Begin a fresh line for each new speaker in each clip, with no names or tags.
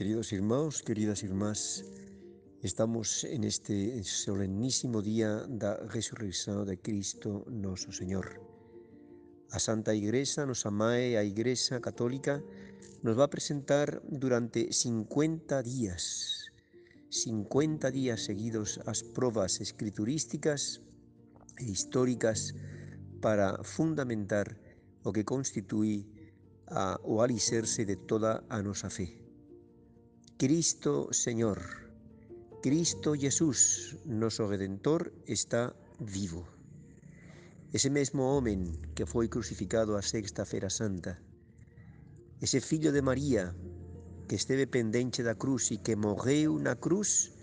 Queridos irmãos, queridas irmãs, estamos en este solemnísimo día da resurrección de Cristo nosso Señor. A Santa Igreja, nosa Mae, a Igreja Católica, nos va a presentar durante 50 días, 50 días seguidos as provas escriturísticas e históricas para fundamentar o que constitui a, o alicerce de toda a nosa fe. Cristo Señor, Cristo Jesús, noso Redentor, está vivo. Ese mesmo homem que foi crucificado a sexta-feira santa, ese fillo de María que esteve pendente da cruz e que morreu na cruz,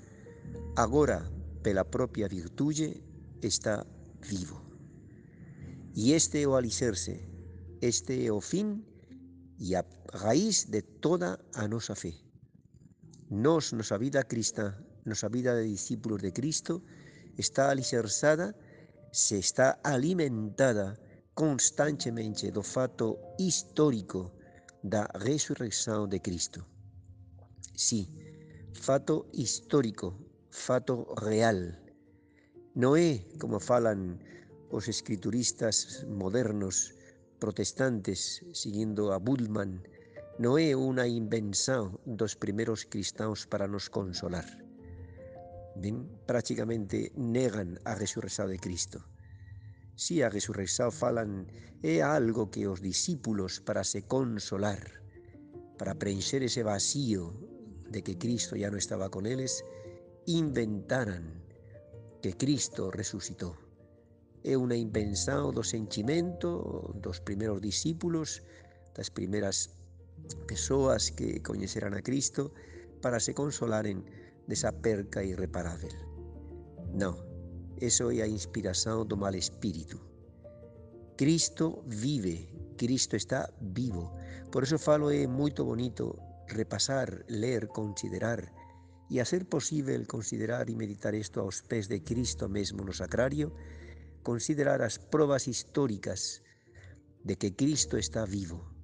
agora, pela propia virtude, está vivo. E este o este o fin e a raiz de toda a nosa fe. Nos, nosa vida cristã, nosa vida de discípulos de Cristo, está alicerçada, se está alimentada constantemente do fato histórico da resurrección de Cristo. Sí, fato histórico, fato real. No é, como falan os escrituristas modernos protestantes, seguindo a Bullman, non é unha invención dos primeiros cristãos para nos consolar. Ben, prácticamente negan a resurrección de Cristo. Si a resurrección falan é algo que os discípulos para se consolar, para preencher ese vacío de que Cristo ya no estaba con eles, inventaran que Cristo resucitou. É unha invención do sentimento dos primeiros discípulos, das primeiras persoas que coñeceran a Cristo para se consolaren desa perca irreparável. Non, eso é a inspiración do mal espírito. Cristo vive, Cristo está vivo. Por eso falo é moito bonito repasar, ler, considerar e a ser posible considerar e meditar isto aos pés de Cristo mesmo no sacrario, considerar as probas históricas de que Cristo está vivo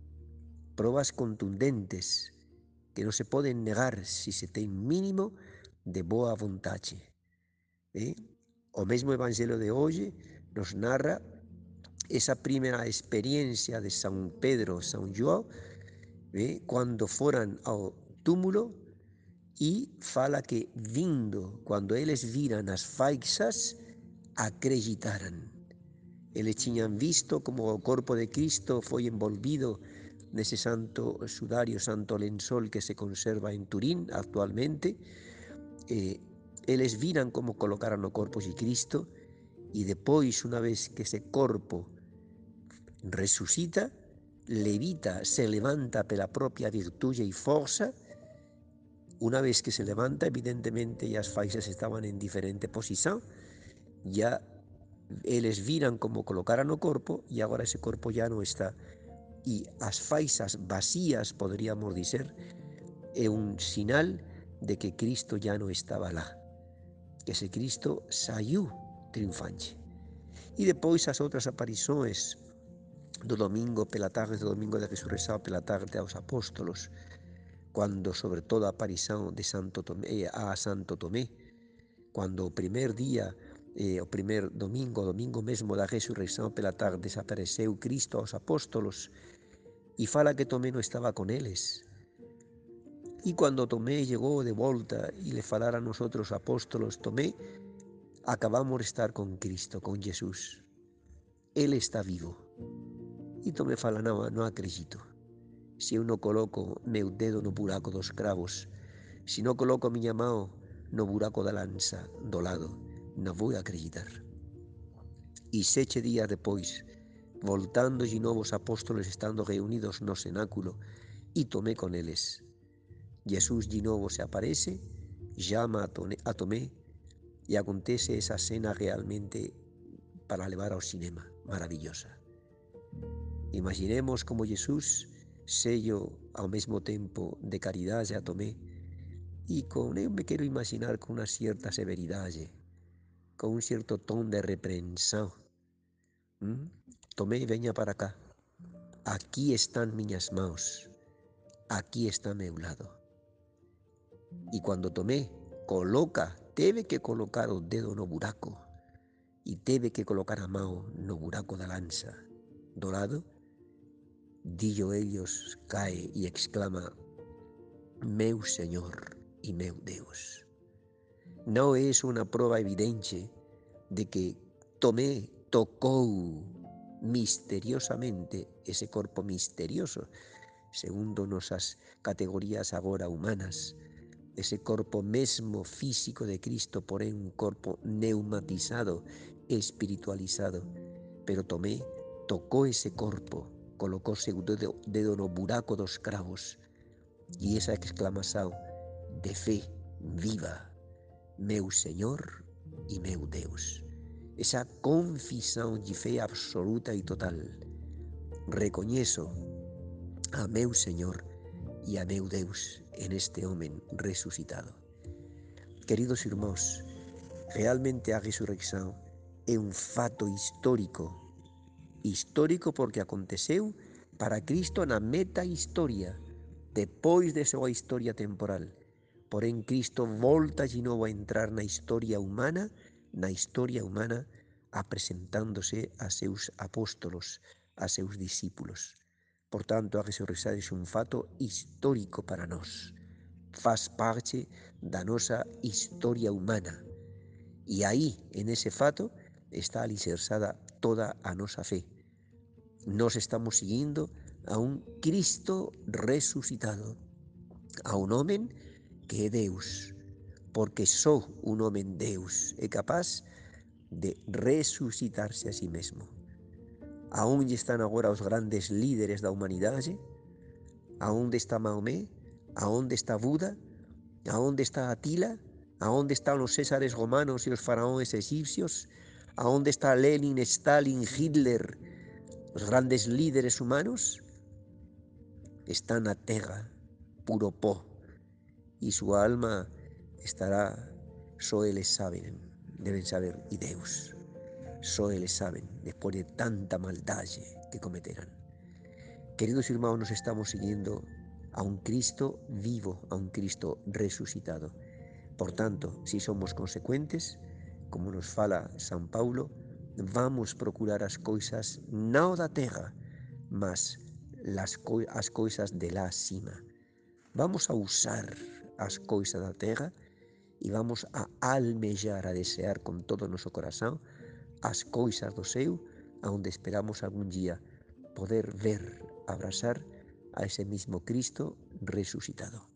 probas contundentes que non se poden negar se se ten mínimo de boa vontade. Eh? O mesmo Evangelio de hoxe nos narra esa primeira experiencia de San Pedro, San João, eh? cando foran ao túmulo e fala que vindo, cando eles viran as faixas, acreditaran. Eles tiñan visto como o corpo de Cristo foi envolvido nese santo sudario, santo lençol que se conserva en Turín actualmente, eh, eles viran como colocaran o corpo de Cristo. E depois, unha vez que ese corpo resucita, levita, se levanta pela propia virtude e forza, unha vez que se levanta, evidentemente, e as faixas estaban en diferente posición, ya eles viran como colocaran o corpo e agora ese corpo ya non está e as faixas vacías, poderíamos dizer, é un sinal de que Cristo ya non estaba lá, que ese Cristo saiu triunfante. E depois as outras aparições do domingo pela tarde, do domingo de resurrección pela tarde aos apóstolos, cando sobre todo a aparición de Santo Tomé a Santo Tomé, cando o primer día eh, o primer domingo, o domingo mesmo da resurrección pela tarde, desapareceu Cristo aos apóstolos e fala que Tomé non estaba con eles. E cando Tomé llegou de volta e le falara a nosotros apóstolos, Tomé, acabamos de estar con Cristo, con Jesús. Ele está vivo. E Tomé fala, non, non acredito. Se eu non coloco meu dedo no buraco dos cravos, se non coloco miña mão no buraco da lanza do lado, non vou acreditar. E seche días depois, voltando de novo os apóstolos estando reunidos no cenáculo, e tomé con eles. Jesús de novo se aparece, llama a Tomé e acontece esa cena realmente para levar ao cinema, maravillosa. Imaginemos como Jesús sello ao mesmo tempo de caridade a Tomé e con eu me quero imaginar con unha certa severidade, con un certo ton de repreensão. ¿Mm? Tomé veña para acá. Aquí están miñas maus. Aquí está meu lado. Y cuando Tomé coloca, debe que colocar o dedo no buraco y debe que colocar a mão no buraco da lanza dorado, dillo ellos cae y exclama, meu Señor y meu Deus. No es una prueba evidente de que Tomé tocó misteriosamente ese cuerpo misterioso, segundo nosas categorías agora humanas, ese corpo mesmo físico de Cristo, porém un corpo neumatizado, espiritualizado. Pero Tomé tocó ese corpo, colocó seu dedo, dedo no buraco dos cravos e esa exclamação de fe viva, meu Senhor e meu Deus. Esa confissão de fé absoluta e total. Reconheço a meu Senhor e a meu Deus en este homem resucitado. Queridos irmãos, realmente a resurrección é un fato histórico. Histórico porque aconteceu para Cristo na meta historia, depois de súa historia temporal. Porén, Cristo volta de novo a entrar na historia humana, na historia humana, apresentándose a seus apóstolos, a seus discípulos. Por tanto, a resurrección é un fato histórico para nós. Faz parte da nosa historia humana. E aí, en ese fato, está alicerçada toda a nosa fe. Nós estamos seguindo a un Cristo resucitado, a un homem que é Deus, porque só un homem Deus é capaz de resucitarse a si mesmo. Aonde están agora os grandes líderes da humanidade? Aonde está Maomé? Aonde está Buda? Aonde está Atila? Aonde están os césares romanos e os faraóns egipcios? Aonde está Lenin, Stalin, Hitler, os grandes líderes humanos? Están na terra, puro pó, e súa alma estará, só eles saben, deben saber, e Deus. Só eles saben, después de tanta maldade que cometerán. Queridos irmãos, nos estamos siguiendo a un Cristo vivo, a un Cristo resucitado. Por tanto, si somos consecuentes, como nos fala San Paulo, vamos procurar as coisas non da terra, mas las co as coisas de la cima. Vamos a usar as coisas da terra e vamos a almejar, a desear con todo o noso corazón as coisas do seu, esperamos algún día poder ver, abrazar a ese mismo Cristo resucitado.